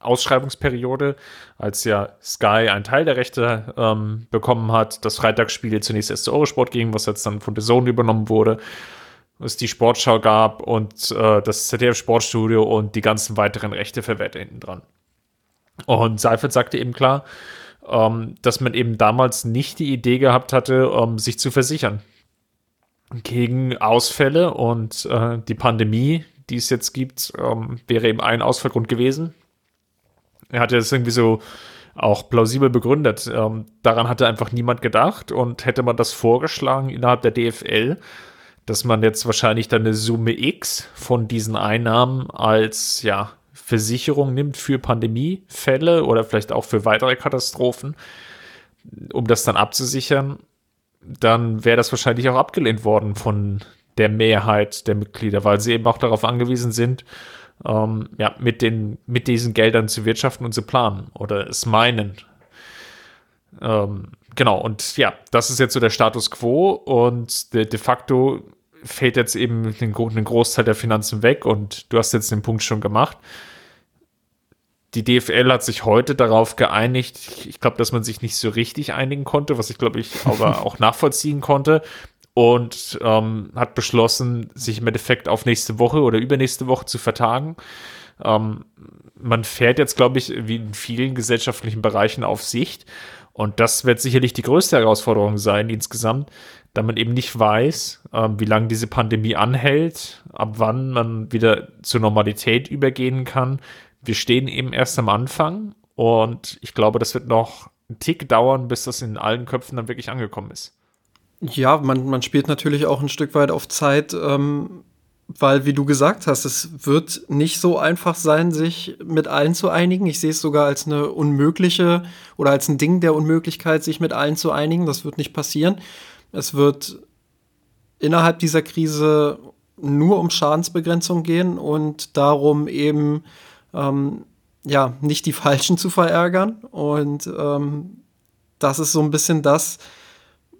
Ausschreibungsperiode, als ja Sky einen Teil der Rechte ähm, bekommen hat, das Freitagsspiel zunächst erst zu Eurosport ging, was jetzt dann von The Zone übernommen wurde es die Sportschau gab und äh, das ZDF Sportstudio und die ganzen weiteren Rechte verwehrt hinten dran. Und Seifert sagte eben klar, ähm, dass man eben damals nicht die Idee gehabt hatte, um sich zu versichern gegen Ausfälle und äh, die Pandemie, die es jetzt gibt, ähm, wäre eben ein Ausfallgrund gewesen. Er hatte das irgendwie so auch plausibel begründet. Ähm, daran hatte einfach niemand gedacht und hätte man das vorgeschlagen innerhalb der DFL, dass man jetzt wahrscheinlich dann eine Summe X von diesen Einnahmen als ja, Versicherung nimmt für Pandemiefälle oder vielleicht auch für weitere Katastrophen, um das dann abzusichern, dann wäre das wahrscheinlich auch abgelehnt worden von der Mehrheit der Mitglieder, weil sie eben auch darauf angewiesen sind, ähm, ja, mit, den, mit diesen Geldern zu wirtschaften und zu planen oder es meinen. Ähm, genau, und ja, das ist jetzt so der Status quo und de, de facto fällt jetzt eben ein Großteil der Finanzen weg und du hast jetzt den Punkt schon gemacht. Die DFL hat sich heute darauf geeinigt. Ich glaube, dass man sich nicht so richtig einigen konnte, was ich glaube ich aber auch nachvollziehen konnte. Und ähm, hat beschlossen, sich im Endeffekt auf nächste Woche oder übernächste Woche zu vertagen. Ähm, man fährt jetzt, glaube ich, wie in vielen gesellschaftlichen Bereichen auf Sicht. Und das wird sicherlich die größte Herausforderung sein insgesamt, da man eben nicht weiß, äh, wie lange diese Pandemie anhält, ab wann man wieder zur Normalität übergehen kann, wir stehen eben erst am Anfang und ich glaube, das wird noch einen Tick dauern, bis das in allen Köpfen dann wirklich angekommen ist. Ja, man, man spielt natürlich auch ein Stück weit auf Zeit, ähm, weil, wie du gesagt hast, es wird nicht so einfach sein, sich mit allen zu einigen. Ich sehe es sogar als eine unmögliche oder als ein Ding der Unmöglichkeit, sich mit allen zu einigen. Das wird nicht passieren. Es wird innerhalb dieser Krise nur um Schadensbegrenzung gehen und darum eben ähm, ja, nicht die Falschen zu verärgern. Und ähm, das ist so ein bisschen das,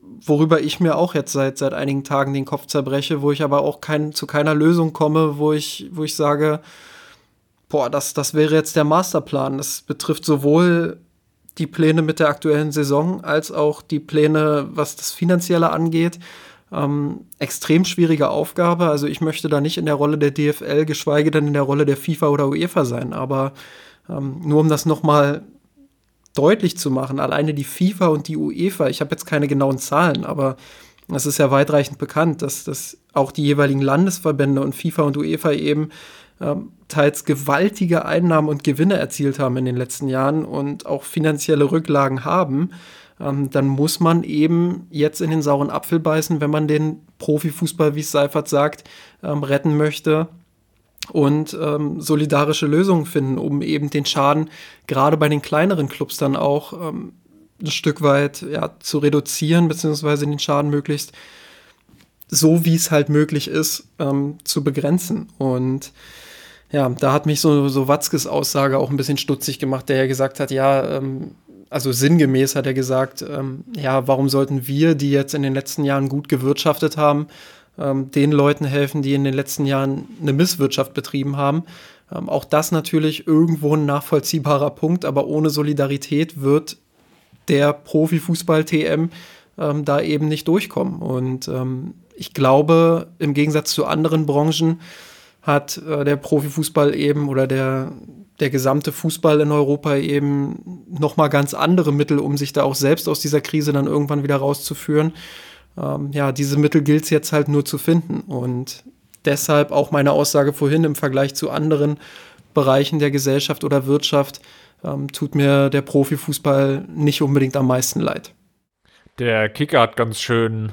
worüber ich mir auch jetzt seit, seit einigen Tagen den Kopf zerbreche, wo ich aber auch kein, zu keiner Lösung komme, wo ich, wo ich sage, boah, das, das wäre jetzt der Masterplan. Das betrifft sowohl die Pläne mit der aktuellen Saison als auch die Pläne, was das Finanzielle angeht. Ähm, extrem schwierige Aufgabe. Also ich möchte da nicht in der Rolle der DFL, geschweige denn in der Rolle der FIFA oder UEFA sein. Aber ähm, nur um das nochmal deutlich zu machen, alleine die FIFA und die UEFA, ich habe jetzt keine genauen Zahlen, aber es ist ja weitreichend bekannt, dass, dass auch die jeweiligen Landesverbände und FIFA und UEFA eben ähm, teils gewaltige Einnahmen und Gewinne erzielt haben in den letzten Jahren und auch finanzielle Rücklagen haben ähm, dann muss man eben jetzt in den sauren Apfel beißen, wenn man den Profifußball, wie es Seifert sagt, ähm, retten möchte und ähm, solidarische Lösungen finden, um eben den Schaden gerade bei den kleineren Clubs dann auch ähm, ein Stück weit ja, zu reduzieren, beziehungsweise den Schaden möglichst so, wie es halt möglich ist, ähm, zu begrenzen. Und ja, da hat mich so, so Watzkes Aussage auch ein bisschen stutzig gemacht, der ja gesagt hat, ja, ähm, also sinngemäß hat er gesagt, ähm, ja, warum sollten wir, die jetzt in den letzten Jahren gut gewirtschaftet haben, ähm, den Leuten helfen, die in den letzten Jahren eine Misswirtschaft betrieben haben. Ähm, auch das natürlich irgendwo ein nachvollziehbarer Punkt, aber ohne Solidarität wird der Profifußball-TM ähm, da eben nicht durchkommen. Und ähm, ich glaube, im Gegensatz zu anderen Branchen hat äh, der Profifußball eben oder der, der gesamte Fußball in Europa eben nochmal ganz andere Mittel, um sich da auch selbst aus dieser Krise dann irgendwann wieder rauszuführen. Ähm, ja, diese Mittel gilt es jetzt halt nur zu finden. Und deshalb auch meine Aussage vorhin im Vergleich zu anderen Bereichen der Gesellschaft oder Wirtschaft ähm, tut mir der Profifußball nicht unbedingt am meisten leid. Der Kicker hat ganz schön,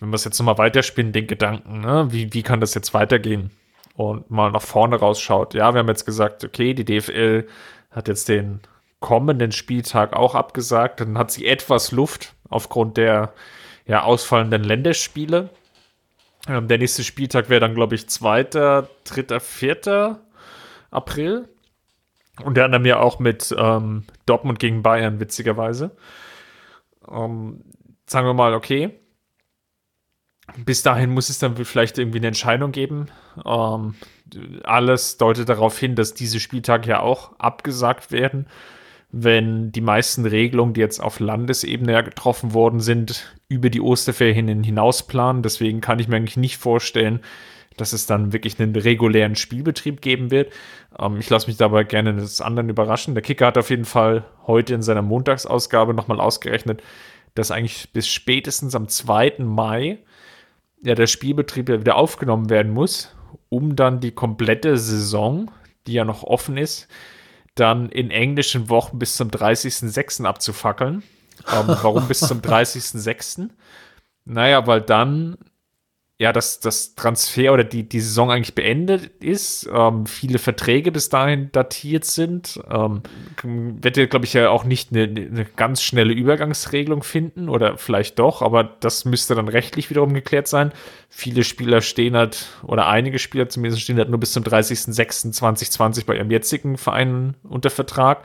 wenn wir es jetzt nochmal weiterspinnen, den Gedanken, ne? wie, wie kann das jetzt weitergehen? Und mal nach vorne rausschaut. Ja, wir haben jetzt gesagt, okay, die DFL hat jetzt den kommenden Spieltag auch abgesagt. Dann hat sie etwas Luft aufgrund der ja, ausfallenden Länderspiele. Ähm, der nächste Spieltag wäre dann, glaube ich, 2., 3., 4. April. Und der andere ja auch mit ähm, Dortmund gegen Bayern, witzigerweise. Ähm, sagen wir mal, okay, bis dahin muss es dann vielleicht irgendwie eine Entscheidung geben. Ähm, alles deutet darauf hin, dass diese Spieltage ja auch abgesagt werden, wenn die meisten Regelungen, die jetzt auf Landesebene getroffen worden sind, über die Osterferien hinaus planen. Deswegen kann ich mir eigentlich nicht vorstellen, dass es dann wirklich einen regulären Spielbetrieb geben wird. Ähm, ich lasse mich dabei gerne des anderen überraschen. Der Kicker hat auf jeden Fall heute in seiner Montagsausgabe nochmal ausgerechnet, dass eigentlich bis spätestens am 2. Mai ja der Spielbetrieb ja wieder aufgenommen werden muss, um dann die komplette Saison, die ja noch offen ist, dann in englischen Wochen bis zum 30.06. abzufackeln. Ähm, warum bis zum 30.06.? Naja, weil dann ja, dass das Transfer oder die, die Saison eigentlich beendet ist, ähm, viele Verträge bis dahin datiert sind, ähm, wird ja, glaube ich, ja auch nicht eine, eine ganz schnelle Übergangsregelung finden oder vielleicht doch, aber das müsste dann rechtlich wiederum geklärt sein. Viele Spieler stehen halt, oder einige Spieler zumindest stehen halt nur bis zum 30.06.2020 bei ihrem jetzigen Verein unter Vertrag.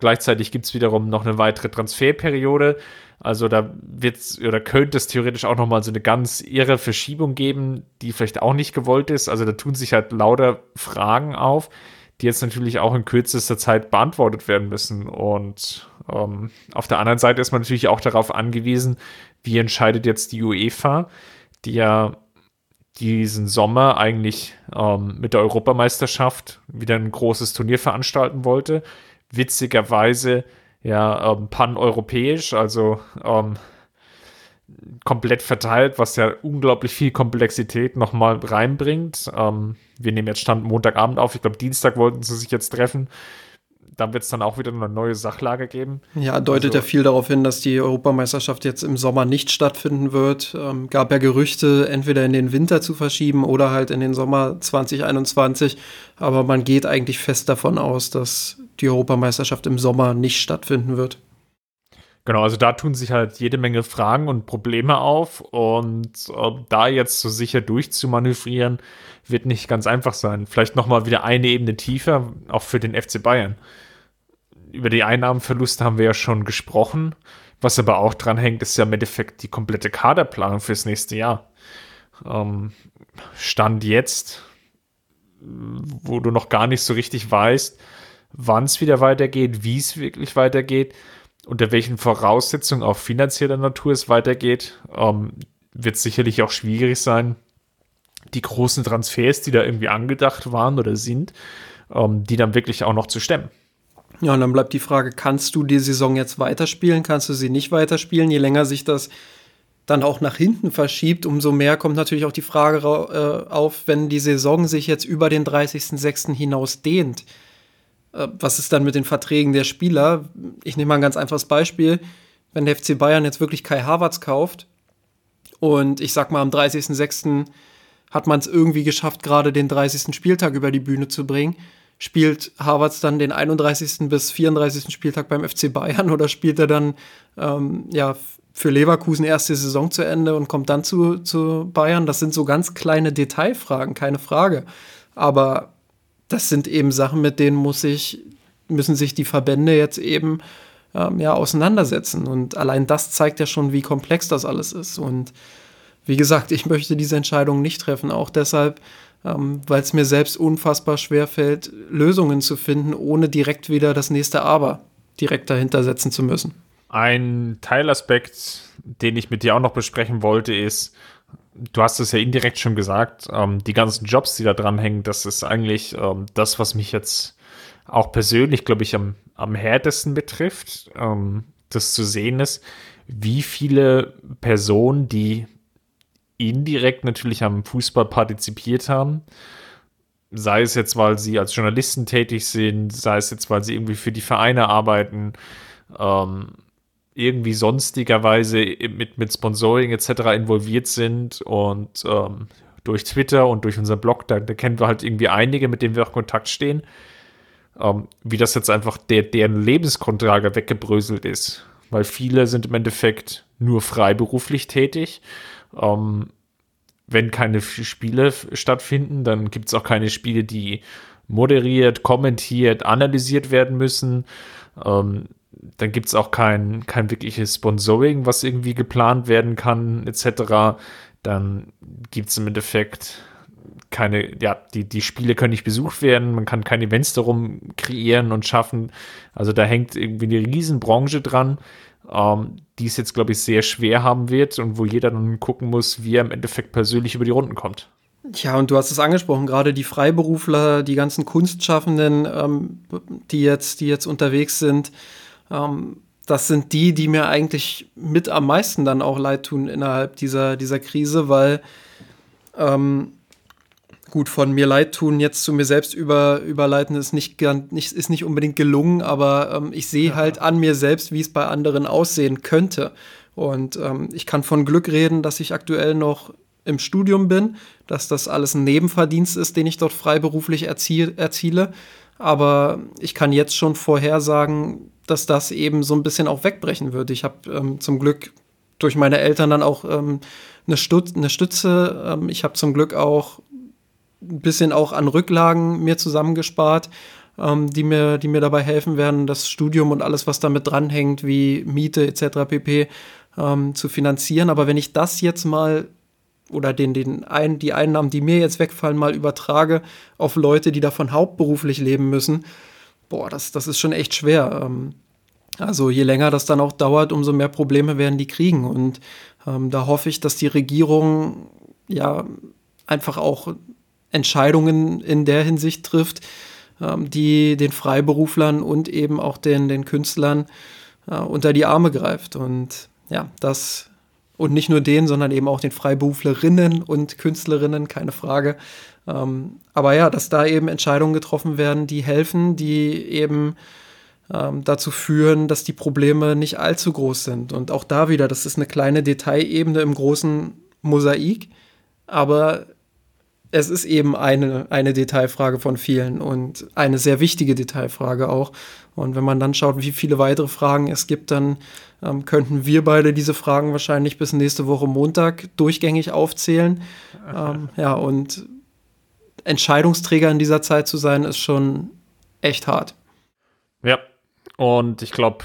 Gleichzeitig gibt es wiederum noch eine weitere Transferperiode. Also da wird's oder könnte es theoretisch auch nochmal so eine ganz irre Verschiebung geben, die vielleicht auch nicht gewollt ist. Also da tun sich halt lauter Fragen auf, die jetzt natürlich auch in kürzester Zeit beantwortet werden müssen. Und ähm, auf der anderen Seite ist man natürlich auch darauf angewiesen, wie entscheidet jetzt die UEFA, die ja diesen Sommer eigentlich ähm, mit der Europameisterschaft wieder ein großes Turnier veranstalten wollte. Witzigerweise ja ähm, pan-europäisch, also ähm, komplett verteilt, was ja unglaublich viel Komplexität nochmal reinbringt. Ähm, wir nehmen jetzt Stand Montagabend auf. Ich glaube, Dienstag wollten sie sich jetzt treffen. Dann wird es dann auch wieder eine neue Sachlage geben. Ja, deutet also, ja viel darauf hin, dass die Europameisterschaft jetzt im Sommer nicht stattfinden wird. Ähm, gab ja Gerüchte, entweder in den Winter zu verschieben oder halt in den Sommer 2021. Aber man geht eigentlich fest davon aus, dass die Europameisterschaft im Sommer nicht stattfinden wird. Genau, also da tun sich halt jede Menge Fragen und Probleme auf und äh, da jetzt so sicher durchzumanövrieren, wird nicht ganz einfach sein. Vielleicht nochmal wieder eine Ebene tiefer, auch für den FC Bayern. Über die Einnahmenverluste haben wir ja schon gesprochen. Was aber auch dran hängt, ist ja im Endeffekt die komplette Kaderplanung fürs nächste Jahr. Ähm, Stand jetzt, wo du noch gar nicht so richtig weißt, wann es wieder weitergeht, wie es wirklich weitergeht unter welchen Voraussetzungen auch finanzieller Natur es weitergeht, ähm, wird sicherlich auch schwierig sein, die großen Transfers, die da irgendwie angedacht waren oder sind, ähm, die dann wirklich auch noch zu stemmen. Ja, und dann bleibt die Frage, kannst du die Saison jetzt weiterspielen, kannst du sie nicht weiterspielen? Je länger sich das dann auch nach hinten verschiebt, umso mehr kommt natürlich auch die Frage äh, auf, wenn die Saison sich jetzt über den 30.06. hinaus dehnt was ist dann mit den Verträgen der Spieler? Ich nehme mal ein ganz einfaches Beispiel. Wenn der FC Bayern jetzt wirklich Kai Havertz kauft und ich sag mal am 30.06. hat man es irgendwie geschafft, gerade den 30. Spieltag über die Bühne zu bringen, spielt Havertz dann den 31. bis 34. Spieltag beim FC Bayern oder spielt er dann ähm, ja für Leverkusen erste Saison zu Ende und kommt dann zu, zu Bayern? Das sind so ganz kleine Detailfragen, keine Frage. Aber das sind eben Sachen, mit denen muss ich, müssen sich die Verbände jetzt eben ähm, ja, auseinandersetzen. Und allein das zeigt ja schon, wie komplex das alles ist. Und wie gesagt, ich möchte diese Entscheidung nicht treffen, auch deshalb, ähm, weil es mir selbst unfassbar schwer fällt, Lösungen zu finden, ohne direkt wieder das nächste Aber direkt dahinter setzen zu müssen. Ein Teilaspekt, den ich mit dir auch noch besprechen wollte, ist, du hast es ja indirekt schon gesagt, ähm, die ganzen Jobs, die da dran hängen, das ist eigentlich ähm, das, was mich jetzt auch persönlich, glaube ich, am, am härtesten betrifft, ähm, das zu sehen ist, wie viele Personen, die indirekt natürlich am Fußball partizipiert haben, sei es jetzt, weil sie als Journalisten tätig sind, sei es jetzt, weil sie irgendwie für die Vereine arbeiten, ähm, irgendwie sonstigerweise mit, mit Sponsoring etc. involviert sind und ähm, durch Twitter und durch unser Blog, da, da, kennen wir halt irgendwie einige, mit denen wir auch in Kontakt stehen, ähm, wie das jetzt einfach der, deren Lebensgrundlage weggebröselt ist. Weil viele sind im Endeffekt nur freiberuflich tätig. Ähm, wenn keine Spiele stattfinden, dann gibt es auch keine Spiele, die moderiert, kommentiert, analysiert werden müssen. Ähm, dann gibt es auch kein, kein wirkliches Sponsoring, was irgendwie geplant werden kann, etc. Dann gibt es im Endeffekt keine, ja, die, die Spiele können nicht besucht werden, man kann keine Events darum kreieren und schaffen. Also da hängt irgendwie eine Riesenbranche dran, ähm, die es jetzt, glaube ich, sehr schwer haben wird und wo jeder dann gucken muss, wie er im Endeffekt persönlich über die Runden kommt. Ja, und du hast es angesprochen, gerade die Freiberufler, die ganzen Kunstschaffenden, ähm, die, jetzt, die jetzt unterwegs sind, ähm, das sind die, die mir eigentlich mit am meisten dann auch leid tun innerhalb dieser, dieser Krise, weil ähm, gut, von mir leid tun, jetzt zu mir selbst über, überleiten, ist nicht, nicht, ist nicht unbedingt gelungen, aber ähm, ich sehe ja. halt an mir selbst, wie es bei anderen aussehen könnte. Und ähm, ich kann von Glück reden, dass ich aktuell noch im Studium bin, dass das alles ein Nebenverdienst ist, den ich dort freiberuflich erziele. Aber ich kann jetzt schon vorhersagen, dass das eben so ein bisschen auch wegbrechen wird. Ich habe ähm, zum Glück durch meine Eltern dann auch ähm, eine, Stütze, eine Stütze. Ähm, ich habe zum Glück auch ein bisschen auch an Rücklagen mir zusammengespart, ähm, die, mir, die mir dabei helfen werden, das Studium und alles, was damit dranhängt, wie Miete etc. pp. Ähm, zu finanzieren. Aber wenn ich das jetzt mal oder den, den ein, die Einnahmen, die mir jetzt wegfallen, mal übertrage auf Leute, die davon hauptberuflich leben müssen, boah, das, das ist schon echt schwer. Ähm, also je länger das dann auch dauert, umso mehr Probleme werden die kriegen. Und ähm, da hoffe ich, dass die Regierung ja einfach auch Entscheidungen in der Hinsicht trifft, ähm, die den Freiberuflern und eben auch den, den Künstlern äh, unter die Arme greift. Und ja, das und nicht nur den, sondern eben auch den Freiberuflerinnen und Künstlerinnen, keine Frage. Ähm, aber ja, dass da eben Entscheidungen getroffen werden, die helfen, die eben ähm, dazu führen, dass die Probleme nicht allzu groß sind. Und auch da wieder, das ist eine kleine Detailebene im großen Mosaik, aber es ist eben eine, eine Detailfrage von vielen und eine sehr wichtige Detailfrage auch. Und wenn man dann schaut, wie viele weitere Fragen es gibt, dann ähm, könnten wir beide diese Fragen wahrscheinlich bis nächste Woche Montag durchgängig aufzählen. ähm, ja, und Entscheidungsträger in dieser Zeit zu sein, ist schon echt hart. Ja, und ich glaube,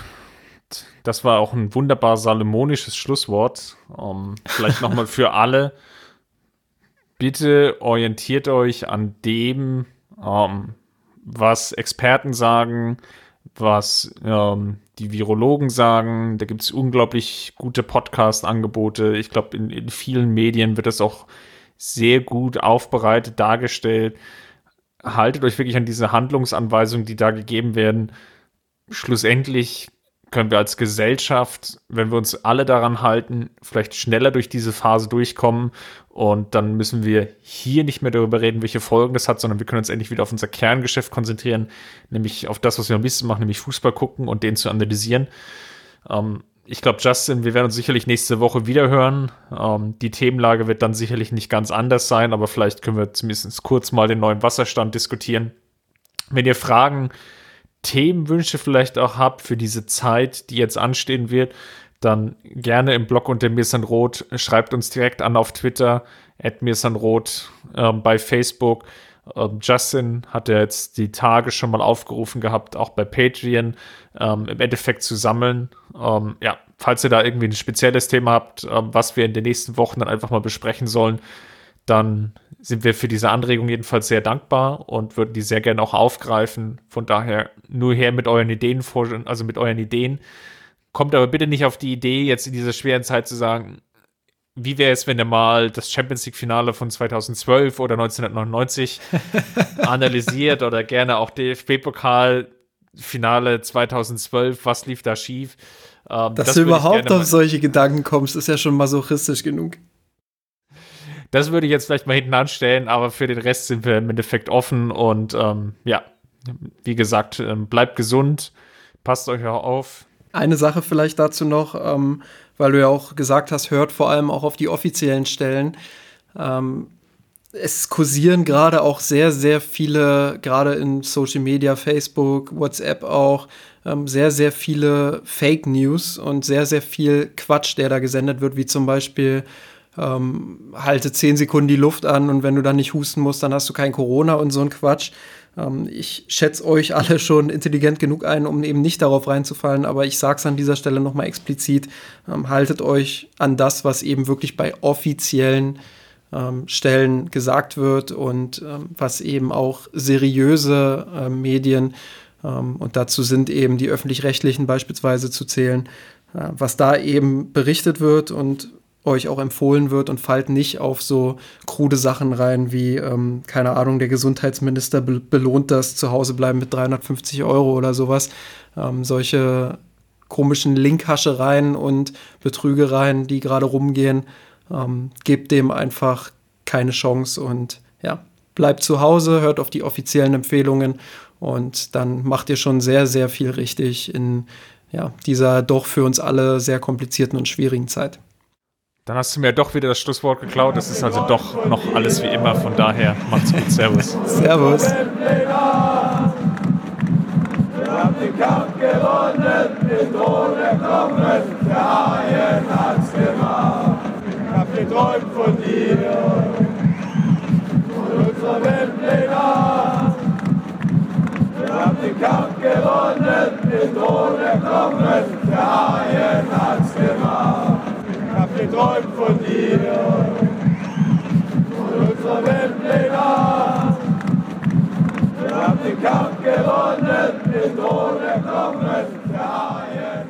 das war auch ein wunderbar salomonisches Schlusswort. Um, ähm, vielleicht nochmal für alle. Bitte orientiert euch an dem, ähm, was Experten sagen, was ähm, die Virologen sagen. Da gibt es unglaublich gute Podcast-Angebote. Ich glaube, in, in, vielen Medien wird das auch sehr gut aufbereitet, dargestellt. Haltet euch wirklich an diese Handlungsanweisungen, die da gegeben werden. Schlussendlich können wir als Gesellschaft, wenn wir uns alle daran halten, vielleicht schneller durch diese Phase durchkommen. Und dann müssen wir hier nicht mehr darüber reden, welche Folgen das hat, sondern wir können uns endlich wieder auf unser Kerngeschäft konzentrieren, nämlich auf das, was wir am liebsten machen, nämlich Fußball gucken und den zu analysieren. Ähm, ich glaube, Justin, wir werden uns sicherlich nächste Woche wieder hören. Ähm, die Themenlage wird dann sicherlich nicht ganz anders sein, aber vielleicht können wir zumindest kurz mal den neuen Wasserstand diskutieren. Wenn ihr Fragen Themenwünsche vielleicht auch habt für diese Zeit, die jetzt anstehen wird, dann gerne im Blog unter Mirsanrot. Schreibt uns direkt an auf Twitter, at Mirsanrot, äh, bei Facebook. Ähm, Justin hat ja jetzt die Tage schon mal aufgerufen gehabt, auch bei Patreon ähm, im Endeffekt zu sammeln. Ähm, ja, falls ihr da irgendwie ein spezielles Thema habt, ähm, was wir in den nächsten Wochen dann einfach mal besprechen sollen, dann sind wir für diese Anregung jedenfalls sehr dankbar und würden die sehr gerne auch aufgreifen. Von daher nur her mit euren Ideen, also mit euren Ideen. Kommt aber bitte nicht auf die Idee, jetzt in dieser schweren Zeit zu sagen, wie wäre es, wenn ihr mal das Champions League-Finale von 2012 oder 1999 analysiert oder gerne auch DFB-Pokal-Finale 2012, was lief da schief? Ähm, Dass das du überhaupt auf solche Gedanken kommst, ist ja schon masochistisch genug. Das würde ich jetzt vielleicht mal hinten anstellen, aber für den Rest sind wir im Endeffekt offen und ähm, ja, wie gesagt, ähm, bleibt gesund, passt euch auch auf. Eine Sache vielleicht dazu noch, ähm, weil du ja auch gesagt hast, hört vor allem auch auf die offiziellen Stellen. Ähm, es kursieren gerade auch sehr, sehr viele, gerade in Social Media, Facebook, WhatsApp auch, ähm, sehr, sehr viele Fake News und sehr, sehr viel Quatsch, der da gesendet wird, wie zum Beispiel ähm, halte zehn Sekunden die Luft an und wenn du dann nicht husten musst, dann hast du kein Corona und so ein Quatsch. Ähm, ich schätze euch alle schon intelligent genug ein, um eben nicht darauf reinzufallen, aber ich sage es an dieser Stelle nochmal explizit, ähm, haltet euch an das, was eben wirklich bei offiziellen ähm, Stellen gesagt wird und ähm, was eben auch seriöse äh, Medien ähm, und dazu sind eben die öffentlich-rechtlichen beispielsweise zu zählen, äh, was da eben berichtet wird und euch auch empfohlen wird und fallt nicht auf so krude Sachen rein wie, ähm, keine Ahnung, der Gesundheitsminister be belohnt das Zuhausebleiben mit 350 Euro oder sowas. Ähm, solche komischen Linkhaschereien und Betrügereien, die gerade rumgehen, ähm, gebt dem einfach keine Chance und ja, bleibt zu Hause, hört auf die offiziellen Empfehlungen und dann macht ihr schon sehr, sehr viel richtig in ja, dieser doch für uns alle sehr komplizierten und schwierigen Zeit. Dann hast du mir doch wieder das Schlusswort geklaut. Es ist also doch noch alles wie immer. Von daher, macht's gut. Servus. Servus. Kampf gewonnen, den Thron erklommen, der Haien hat's gemacht. Ich hab geträumt von dir, von unserer Weltleger. Wir haben den Kampf gewonnen, den Thron erklommen, der Haien hat's gemacht träumt von dir, Und unserer Welt legal. Wir haben den Kampf gewonnen, den Tod erkommen, der Haien.